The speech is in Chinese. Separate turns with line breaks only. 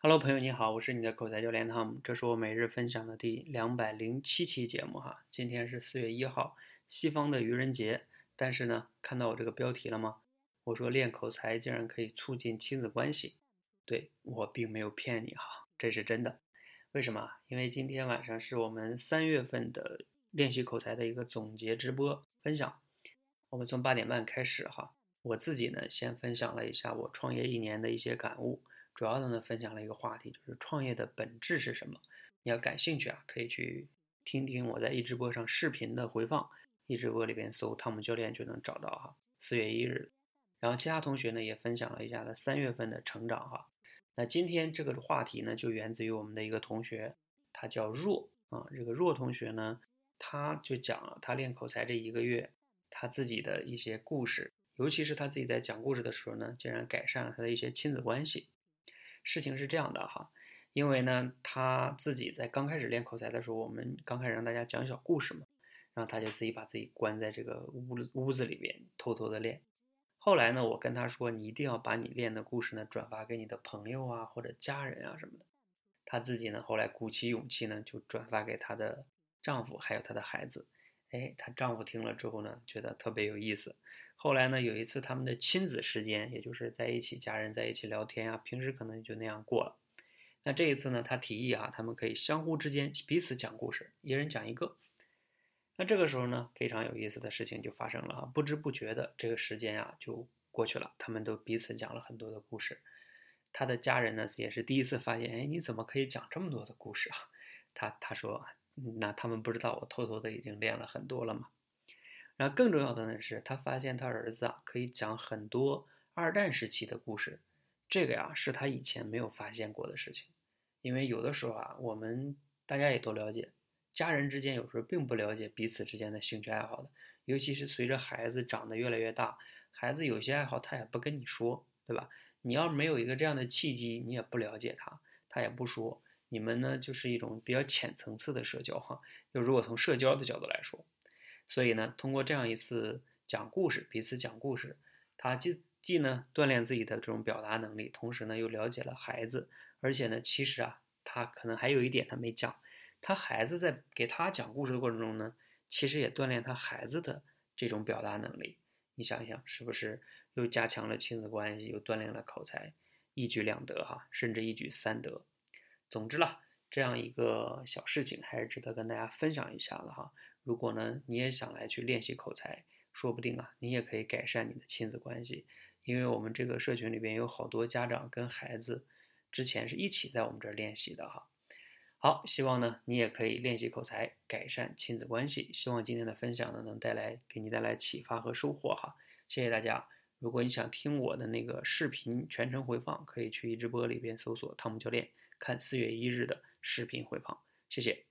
Hello，朋友你好，我是你的口才教练 Tom，这是我每日分享的第两百零七期节目哈。今天是四月一号，西方的愚人节。但是呢，看到我这个标题了吗？我说练口才竟然可以促进亲子关系，对我并没有骗你哈，这是真的。为什么？因为今天晚上是我们三月份的练习口才的一个总结直播分享，我们从八点半开始哈。我自己呢，先分享了一下我创业一年的一些感悟。主要的呢，分享了一个话题，就是创业的本质是什么？你要感兴趣啊，可以去听听我在一直播上视频的回放，一直播里边搜汤姆教练就能找到哈。四月一日，然后其他同学呢也分享了一下他三月份的成长哈。那今天这个话题呢，就源自于我们的一个同学，他叫若啊，这个若同学呢，他就讲了他练口才这一个月，他自己的一些故事，尤其是他自己在讲故事的时候呢，竟然改善了他的一些亲子关系。事情是这样的哈，因为呢，他自己在刚开始练口才的时候，我们刚开始让大家讲小故事嘛，然后他就自己把自己关在这个屋屋子里边，偷偷的练。后来呢，我跟他说，你一定要把你练的故事呢转发给你的朋友啊，或者家人啊什么的。他自己呢，后来鼓起勇气呢，就转发给她的丈夫还有她的孩子。哎，她丈夫听了之后呢，觉得特别有意思。后来呢，有一次他们的亲子时间，也就是在一起，家人在一起聊天啊，平时可能就那样过了。那这一次呢，他提议啊，他们可以相互之间彼此讲故事，一人讲一个。那这个时候呢，非常有意思的事情就发生了啊，不知不觉的这个时间啊就过去了，他们都彼此讲了很多的故事。他的家人呢也是第一次发现，哎，你怎么可以讲这么多的故事啊？他他说，那他们不知道我偷偷的已经练了很多了嘛？然后更重要的呢是，他发现他儿子啊可以讲很多二战时期的故事，这个呀是他以前没有发现过的事情。因为有的时候啊，我们大家也都了解，家人之间有时候并不了解彼此之间的兴趣爱好的，尤其是随着孩子长得越来越大，孩子有些爱好他也不跟你说，对吧？你要没有一个这样的契机，你也不了解他，他也不说，你们呢就是一种比较浅层次的社交哈。就如果从社交的角度来说。所以呢，通过这样一次讲故事，彼此讲故事，他既既呢锻炼自己的这种表达能力，同时呢又了解了孩子，而且呢，其实啊，他可能还有一点他没讲，他孩子在给他讲故事的过程中呢，其实也锻炼他孩子的这种表达能力。你想一想，是不是又加强了亲子关系，又锻炼了口才，一举两得哈，甚至一举三得。总之了，这样一个小事情还是值得跟大家分享一下的哈。如果呢，你也想来去练习口才，说不定啊，你也可以改善你的亲子关系。因为我们这个社群里边有好多家长跟孩子之前是一起在我们这儿练习的哈。好，希望呢你也可以练习口才，改善亲子关系。希望今天的分享呢能带来给你带来启发和收获哈。谢谢大家。如果你想听我的那个视频全程回放，可以去一直播里边搜索汤姆教练，看四月一日的视频回放。谢谢。